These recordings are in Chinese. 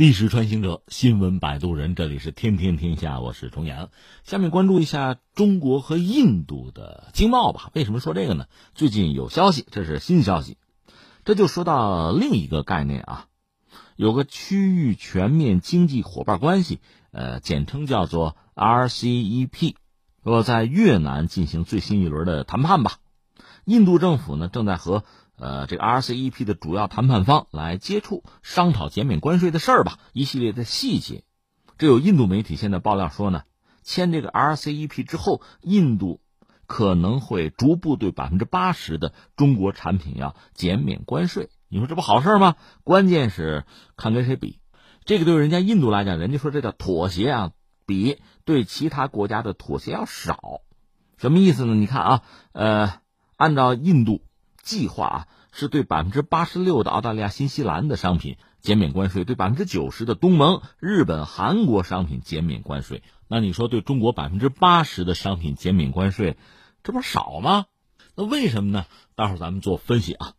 历史穿行者，新闻摆渡人，这里是天天天下，我是重阳。下面关注一下中国和印度的经贸吧。为什么说这个呢？最近有消息，这是新消息，这就说到另一个概念啊，有个区域全面经济伙伴关系，呃，简称叫做 RCEP，说在越南进行最新一轮的谈判吧。印度政府呢，正在和。呃，这个 RCEP 的主要谈判方来接触商讨减免关税的事儿吧，一系列的细节。这有印度媒体现在爆料说呢，签这个 RCEP 之后，印度可能会逐步对百分之八十的中国产品要减免关税。你说这不好事吗？关键是看跟谁比。这个对人家印度来讲，人家说这叫妥协啊，比对其他国家的妥协要少。什么意思呢？你看啊，呃，按照印度。计划啊，是对百分之八十六的澳大利亚、新西兰的商品减免关税，对百分之九十的东盟、日本、韩国商品减免关税。那你说对中国百分之八十的商品减免关税，这不少吗？那为什么呢？待会儿咱们做分析啊。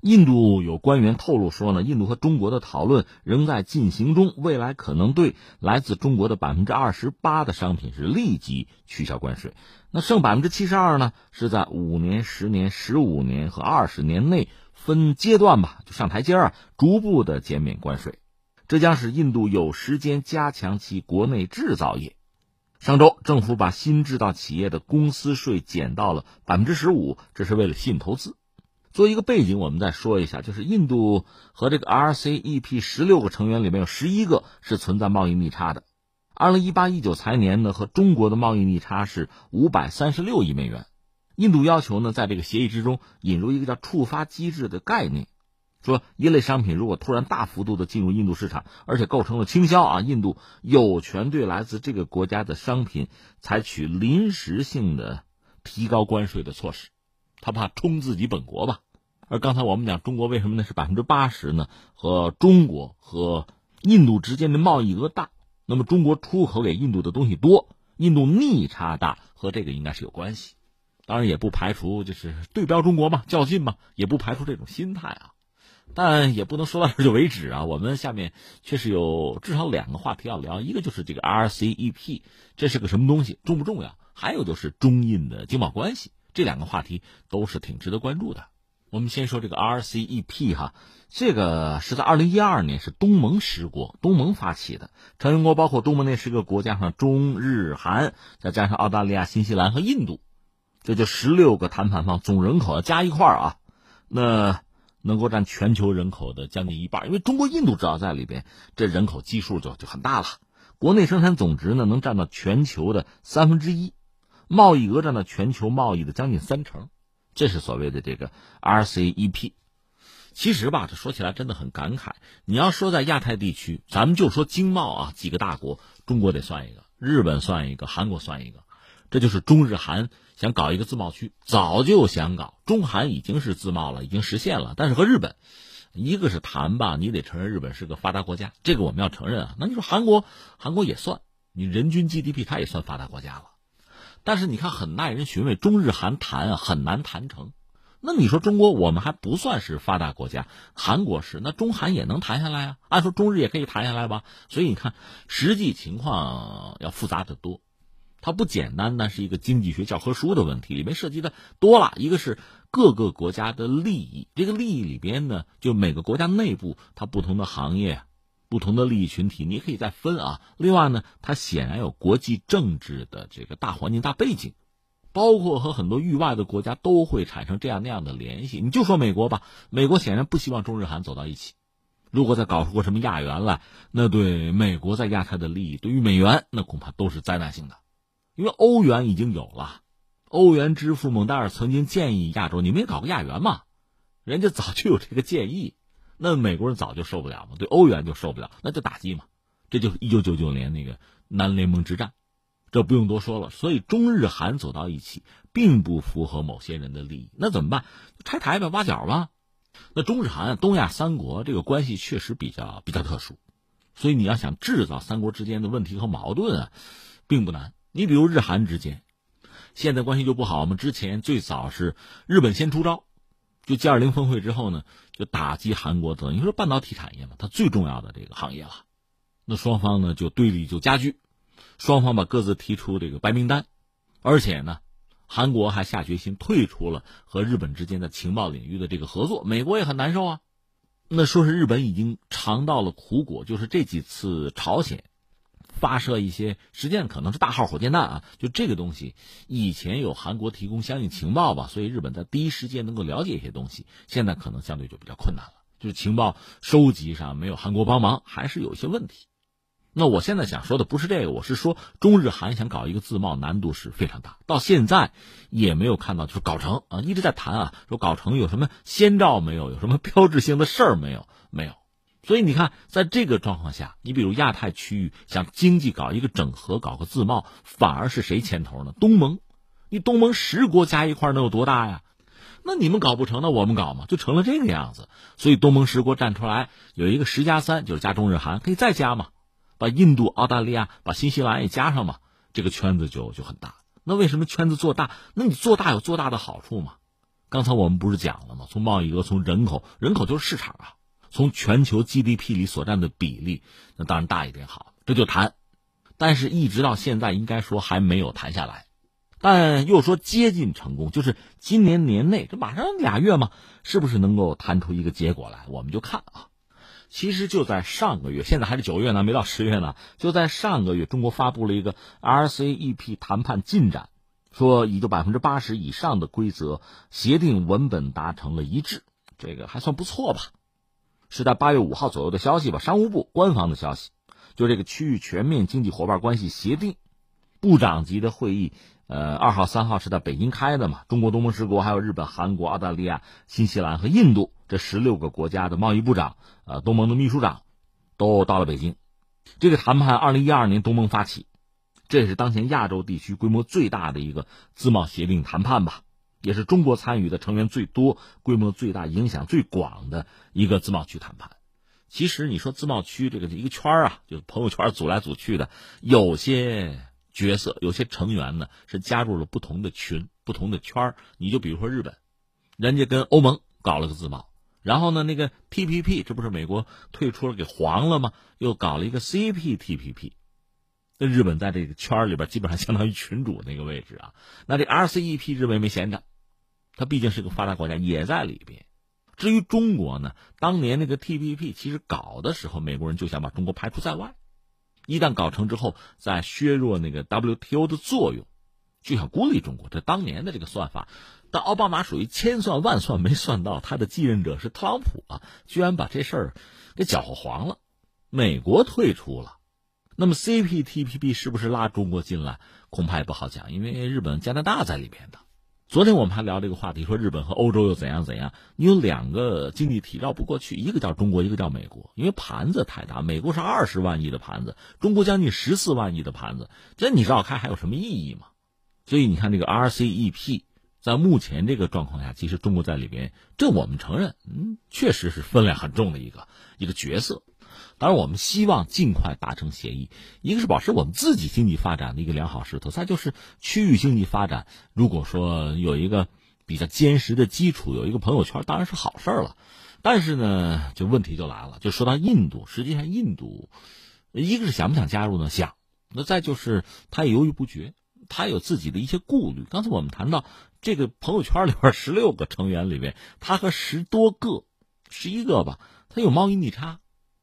印度有官员透露说呢，印度和中国的讨论仍在进行中，未来可能对来自中国的百分之二十八的商品是立即取消关税，那剩百分之七十二呢，是在五年、十年、十五年和二十年内分阶段吧，就上台阶啊，逐步的减免关税，这将使印度有时间加强其国内制造业。上周政府把新制造企业的公司税减到了百分之十五，这是为了吸引投资。作为一个背景，我们再说一下，就是印度和这个 RCEP 十六个成员里面有十一个是存在贸易逆差的。二零一八一九财年呢，和中国的贸易逆差是五百三十六亿美元。印度要求呢，在这个协议之中引入一个叫触发机制的概念，说一类商品如果突然大幅度的进入印度市场，而且构成了倾销啊，印度有权对来自这个国家的商品采取临时性的提高关税的措施。他怕冲自己本国吧，而刚才我们讲中国为什么呢？是百分之八十呢？和中国和印度之间的贸易额大，那么中国出口给印度的东西多，印度逆差大，和这个应该是有关系。当然也不排除就是对标中国嘛，较劲嘛，也不排除这种心态啊。但也不能说到这就为止啊。我们下面确实有至少两个话题要聊，一个就是这个 RCEP，这是个什么东西，重不重要？还有就是中印的经贸关系。这两个话题都是挺值得关注的。我们先说这个 RCEP 哈，这个是在二零一二年是东盟十国东盟发起的，成员国包括东盟那十个国家上中日韩，再加上澳大利亚、新西兰和印度，这就十六个谈判方，总人口加一块啊，那能够占全球人口的将近一半。因为中国、印度只要在里边，这人口基数就就很大了。国内生产总值呢，能占到全球的三分之一。贸易额占到全球贸易的将近三成，这是所谓的这个 RCEP。其实吧，这说起来真的很感慨。你要说在亚太地区，咱们就说经贸啊，几个大国，中国得算一个，日本算一个，韩国算一个，这就是中日韩想搞一个自贸区，早就想搞。中韩已经是自贸了，已经实现了，但是和日本，一个是谈吧，你得承认日本是个发达国家，这个我们要承认啊。那你说韩国，韩国也算，你人均 GDP 它也算发达国家了。但是你看，很耐人寻味。中日韩谈啊，很难谈成。那你说中国，我们还不算是发达国家，韩国是，那中韩也能谈下来啊？按说中日也可以谈下来吧？所以你看，实际情况要复杂的多，它不简单，那是一个经济学教科书的问题，里面涉及的多了。一个是各个国家的利益，这个利益里边呢，就每个国家内部它不同的行业。不同的利益群体，你可以再分啊。另外呢，它显然有国际政治的这个大环境、大背景，包括和很多域外的国家都会产生这样那样的联系。你就说美国吧，美国显然不希望中日韩走到一起。如果再搞出个什么亚元来，那对美国在亚太的利益，对于美元，那恐怕都是灾难性的。因为欧元已经有了，欧元之父蒙代尔曾经建议亚洲，你们也搞个亚元嘛，人家早就有这个建议。那美国人早就受不了嘛，对欧元就受不了，那就打击嘛。这就是一九九九年那个南联盟之战，这不用多说了。所以中日韩走到一起，并不符合某些人的利益。那怎么办？拆台呗，挖角吧。那中日韩东亚三国这个关系确实比较比较特殊，所以你要想制造三国之间的问题和矛盾啊，并不难。你比如日韩之间，现在关系就不好嘛？之前最早是日本先出招。就 G 二零峰会之后呢，就打击韩国等于说半导体产业嘛，它最重要的这个行业了。那双方呢就对立就加剧，双方把各自提出这个白名单，而且呢，韩国还下决心退出了和日本之间的情报领域的这个合作，美国也很难受啊。那说是日本已经尝到了苦果，就是这几次朝鲜。发射一些实际上可能是大号火箭弹啊，就这个东西，以前有韩国提供相应情报吧，所以日本在第一时间能够了解一些东西。现在可能相对就比较困难了，就是情报收集上没有韩国帮忙，还是有一些问题。那我现在想说的不是这个，我是说中日韩想搞一个自贸难度是非常大，到现在也没有看到就是搞成啊，一直在谈啊，说搞成有什么先兆没有，有什么标志性的事儿没有，没有。所以你看，在这个状况下，你比如亚太区域想经济搞一个整合、搞个自贸，反而是谁牵头呢？东盟，你东盟十国加一块能有多大呀？那你们搞不成，那我们搞嘛，就成了这个样子。所以东盟十国站出来，有一个十加三，就是加中日韩，可以再加嘛，把印度、澳大利亚、把新西兰也加上嘛，这个圈子就就很大。那为什么圈子做大？那你做大有做大的好处嘛？刚才我们不是讲了吗？从贸易额，从人口，人口就是市场啊。从全球 GDP 里所占的比例，那当然大一点好，这就谈。但是，一直到现在，应该说还没有谈下来。但又说接近成功，就是今年年内，这马上俩月嘛，是不是能够谈出一个结果来？我们就看啊。其实就在上个月，现在还是九月呢，没到十月呢。就在上个月，中国发布了一个 RCEP 谈判进展，说已经百分之八十以上的规则协定文本达成了一致，这个还算不错吧。是在八月五号左右的消息吧，商务部官方的消息，就这个区域全面经济伙伴关系协定，部长级的会议，呃，二号、三号是在北京开的嘛？中国东盟十国，还有日本、韩国、澳大利亚、新西兰和印度这十六个国家的贸易部长，呃，东盟的秘书长，都到了北京。这个谈判二零一二年东盟发起，这也是当前亚洲地区规模最大的一个自贸协定谈判吧。也是中国参与的成员最多、规模最大、影响最广的一个自贸区谈判。其实你说自贸区这个一个圈啊，就是朋友圈组来组去的，有些角色、有些成员呢是加入了不同的群、不同的圈你就比如说日本，人家跟欧盟搞了个自贸，然后呢那个 TPP，这不是美国退出了给黄了吗？又搞了一个 CPTPP。那日本在这个圈里边基本上相当于群主那个位置啊。那这 RCEP 日本没闲着。它毕竟是个发达国家，也在里边。至于中国呢，当年那个 TPP 其实搞的时候，美国人就想把中国排除在外。一旦搞成之后，再削弱那个 WTO 的作用，就想孤立中国。这当年的这个算法，但奥巴马属于千算万算没算到，他的继任者是特朗普啊，居然把这事儿给搅和黄了。美国退出了，那么 CPTPP 是不是拉中国进来，恐怕也不好讲，因为日本、加拿大在里边的。昨天我们还聊这个话题，说日本和欧洲又怎样怎样？你有两个经济体绕不过去，一个叫中国，一个叫美国，因为盘子太大。美国是二十万亿的盘子，中国将近十四万亿的盘子，这你绕开还有什么意义吗？所以你看这个 RCEP，在目前这个状况下，其实中国在里边，这我们承认，嗯，确实是分量很重的一个一个角色。当然，我们希望尽快达成协议。一个是保持我们自己经济发展的一个良好势头，再就是区域经济发展。如果说有一个比较坚实的基础，有一个朋友圈，当然是好事儿了。但是呢，就问题就来了，就说到印度，实际上印度，一个是想不想加入呢？想。那再就是他也犹豫不决，他有自己的一些顾虑。刚才我们谈到这个朋友圈里边十六个成员里面，他和十多个、十一个吧，他有贸易逆差。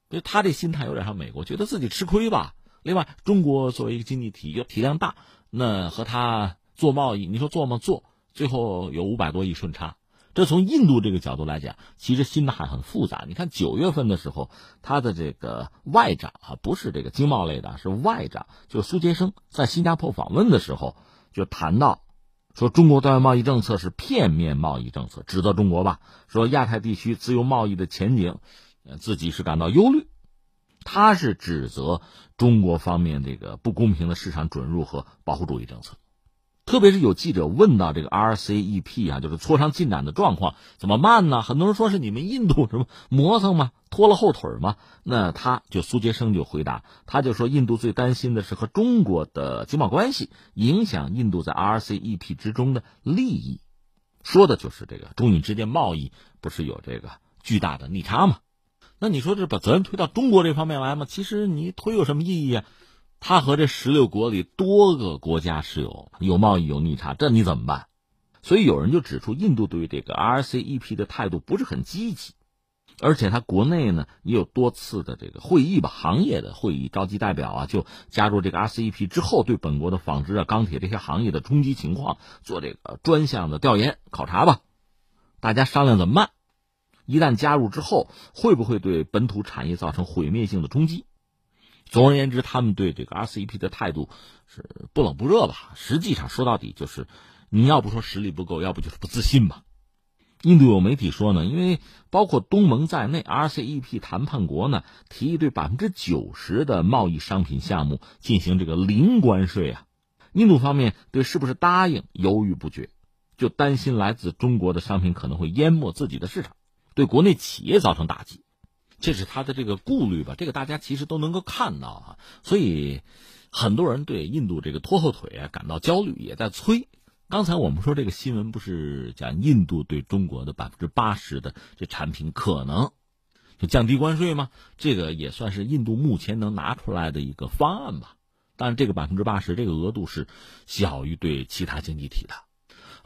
就他这心态有点像美国，觉得自己吃亏吧。另外，中国作为一个经济体，体量大，那和他做贸易，你说做吗？做，最后有五百多亿顺差。这从印度这个角度来讲，其实心态很复杂。你看九月份的时候，他的这个外长啊，不是这个经贸类的，是外长，就苏杰生在新加坡访问的时候，就谈到说中国对外贸易政策是片面贸易政策，指责中国吧，说亚太地区自由贸易的前景。自己是感到忧虑，他是指责中国方面这个不公平的市场准入和保护主义政策，特别是有记者问到这个 RCEP 啊，就是磋商进展的状况怎么慢呢？很多人说是你们印度什么磨蹭吗？拖了后腿吗？那他就苏杰生就回答，他就说印度最担心的是和中国的经贸关系影响印度在 RCEP 之中的利益，说的就是这个中印之间贸易不是有这个巨大的逆差吗？那你说这把责任推到中国这方面来吗？其实你推有什么意义啊？它和这十六国里多个国家是有有贸易有逆差，这你怎么办？所以有人就指出，印度对于这个 RCEP 的态度不是很积极，而且他国内呢也有多次的这个会议吧，行业的会议召集代表啊，就加入这个 RCEP 之后，对本国的纺织啊、钢铁这些行业的冲击情况做这个专项的调研考察吧，大家商量怎么办？一旦加入之后，会不会对本土产业造成毁灭性的冲击？总而言之，他们对这个 RCEP 的态度是不冷不热吧。实际上说到底就是，你要不说实力不够，要不就是不自信吧。印度有媒体说呢，因为包括东盟在内，RCEP 谈判国呢提议对百分之九十的贸易商品项目进行这个零关税啊。印度方面对是不是答应犹豫不决，就担心来自中国的商品可能会淹没自己的市场，对国内企业造成打击。这是他的这个顾虑吧？这个大家其实都能够看到啊，所以很多人对印度这个拖后腿啊感到焦虑，也在催。刚才我们说这个新闻不是讲印度对中国的百分之八十的这产品可能就降低关税吗？这个也算是印度目前能拿出来的一个方案吧。但是这个百分之八十这个额度是小于对其他经济体的。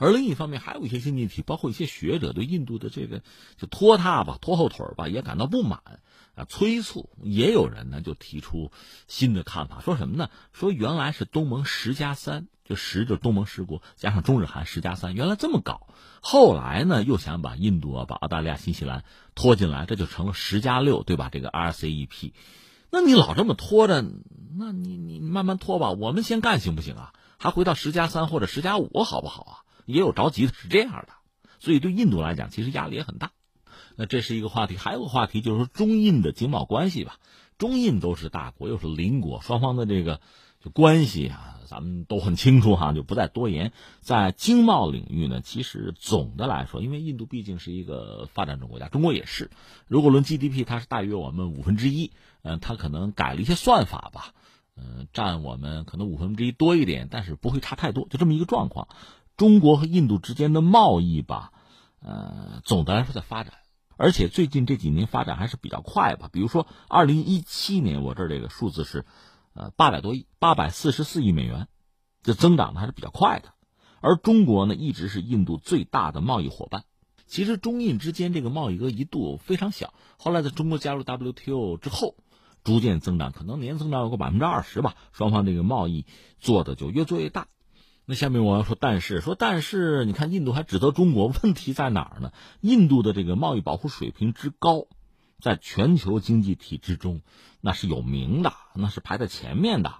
而另一方面，还有一些经济体，包括一些学者，对印度的这个就拖沓吧、拖后腿吧，也感到不满啊，催促。也有人呢就提出新的看法，说什么呢？说原来是东盟十加三，就十就是东盟十国加上中日韩十加三，原来这么搞。后来呢又想把印度啊、把澳大利亚、新西兰拖进来，这就成了十加六，对吧？这个 RCEP，那你老这么拖着，那你你慢慢拖吧，我们先干行不行啊？还回到十加三或者十加五好不好啊？也有着急的，是这样的，所以对印度来讲，其实压力也很大。那这是一个话题，还有个话题就是说中印的经贸关系吧。中印都是大国，又是邻国，双方的这个就关系啊，咱们都很清楚哈，就不再多言。在经贸领域呢，其实总的来说，因为印度毕竟是一个发展中国家，中国也是。如果论 GDP，它是大约我们五分之一，嗯，它可能改了一些算法吧，嗯，占我们可能五分之一多一点，但是不会差太多，就这么一个状况。中国和印度之间的贸易吧，呃，总的来说在发展，而且最近这几年发展还是比较快吧。比如说，二零一七年我这儿这个数字是，呃，八百多亿，八百四十四亿美元，这增长的还是比较快的。而中国呢，一直是印度最大的贸易伙伴。其实中印之间这个贸易额一度非常小，后来在中国加入 WTO 之后，逐渐增长，可能年增长有个百分之二十吧。双方这个贸易做的就越做越大。那下面我要说，但是说，但是你看，印度还指责中国，问题在哪儿呢？印度的这个贸易保护水平之高，在全球经济体制中那是有名的，那是排在前面的。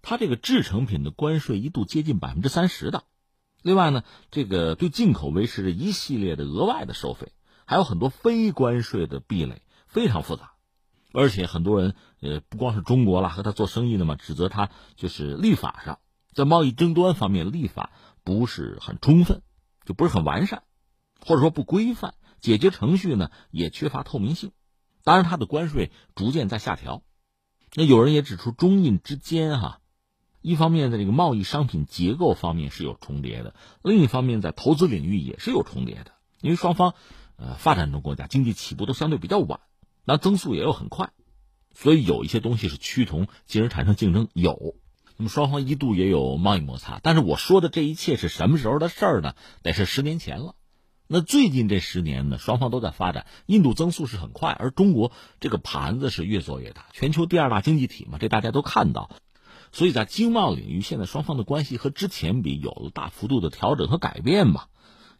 它这个制成品的关税一度接近百分之三十的。另外呢，这个对进口维持着一系列的额外的收费，还有很多非关税的壁垒，非常复杂。而且很多人，呃，不光是中国了，和他做生意的嘛，指责他就是立法上。在贸易争端方面，立法不是很充分，就不是很完善，或者说不规范，解决程序呢也缺乏透明性。当然，它的关税逐渐在下调。那有人也指出，中印之间哈，一方面在这个贸易商品结构方面是有重叠的，另一方面在投资领域也是有重叠的。因为双方，呃，发展中国家经济起步都相对比较晚，那增速也有很快，所以有一些东西是趋同，进而产生竞争有。那么双方一度也有贸易摩擦，但是我说的这一切是什么时候的事儿呢？得是十年前了。那最近这十年呢，双方都在发展，印度增速是很快，而中国这个盘子是越做越大，全球第二大经济体嘛，这大家都看到。所以在经贸领域，现在双方的关系和之前比有了大幅度的调整和改变吧。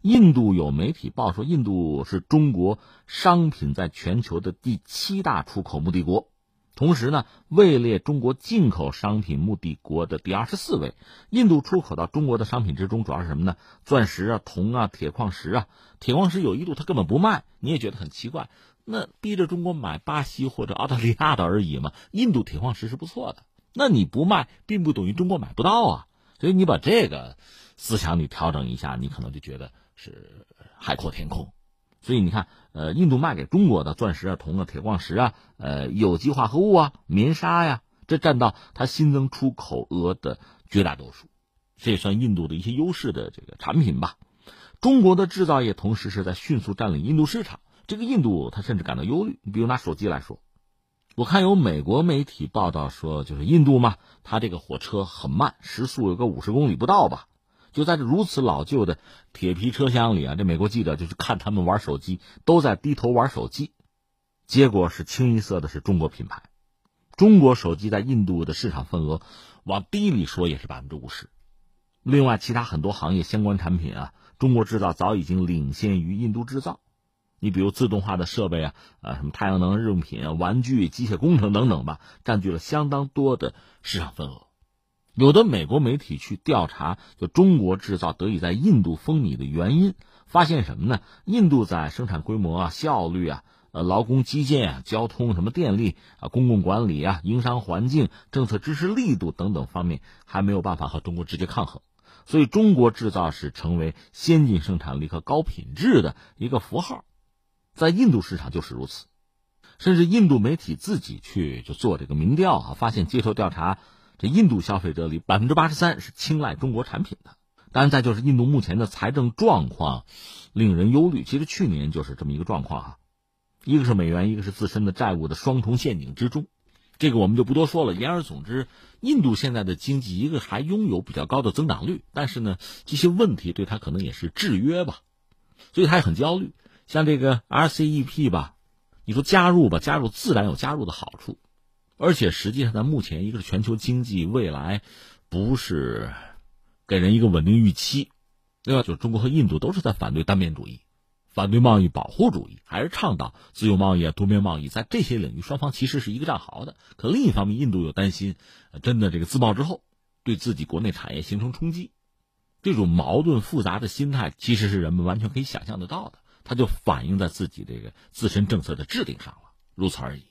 印度有媒体报说，印度是中国商品在全球的第七大出口目的国。同时呢，位列中国进口商品目的国的第二十四位。印度出口到中国的商品之中，主要是什么呢？钻石啊、铜啊、铁矿石啊。铁矿石有一度它根本不卖，你也觉得很奇怪。那逼着中国买巴西或者澳大利亚的而已嘛。印度铁矿石是不错的，那你不卖，并不等于中国买不到啊。所以你把这个思想你调整一下，你可能就觉得是海阔天空。所以你看，呃，印度卖给中国的钻石啊、铜啊、铁矿石啊、呃，有机化合物啊、棉纱呀，这占到它新增出口额的绝大多数，这也算印度的一些优势的这个产品吧。中国的制造业同时是在迅速占领印度市场，这个印度他甚至感到忧虑。你比如拿手机来说，我看有美国媒体报道说，就是印度嘛，它这个火车很慢，时速有个五十公里不到吧。就在这如此老旧的铁皮车厢里啊，这美国记者就去看他们玩手机，都在低头玩手机，结果是清一色的是中国品牌。中国手机在印度的市场份额，往低里说也是百分之五十。另外，其他很多行业相关产品啊，中国制造早已经领先于印度制造。你比如自动化的设备啊，啊什么太阳能日用品啊、玩具、机械工程等等吧，占据了相当多的市场份额。有的美国媒体去调查，就中国制造得以在印度风靡的原因，发现什么呢？印度在生产规模啊、效率啊、呃劳工基建啊、交通什么电力啊、公共管理啊、营商环境、政策支持力度等等方面，还没有办法和中国直接抗衡，所以中国制造是成为先进生产力和高品质的一个符号，在印度市场就是如此，甚至印度媒体自己去就做这个民调啊，发现接受调查。这印度消费者里百分之八十三是青睐中国产品的，当然再就是印度目前的财政状况令人忧虑。其实去年就是这么一个状况啊，一个是美元，一个是自身的债务的双重陷阱之中，这个我们就不多说了。言而总之，印度现在的经济一个还拥有比较高的增长率，但是呢，这些问题对他可能也是制约吧，所以他也很焦虑。像这个 RCEP 吧，你说加入吧，加入自然有加入的好处。而且实际上，在目前，一个是全球经济未来不是给人一个稳定预期，另外就是中国和印度都是在反对单边主义，反对贸易保护主义，还是倡导自由贸易啊、多边贸易。在这些领域，双方其实是一个战壕的。可另一方面，印度又担心，真的这个自贸之后对自己国内产业形成冲击，这种矛盾复杂的心态，其实是人们完全可以想象得到的。它就反映在自己这个自身政策的制定上了，如此而已。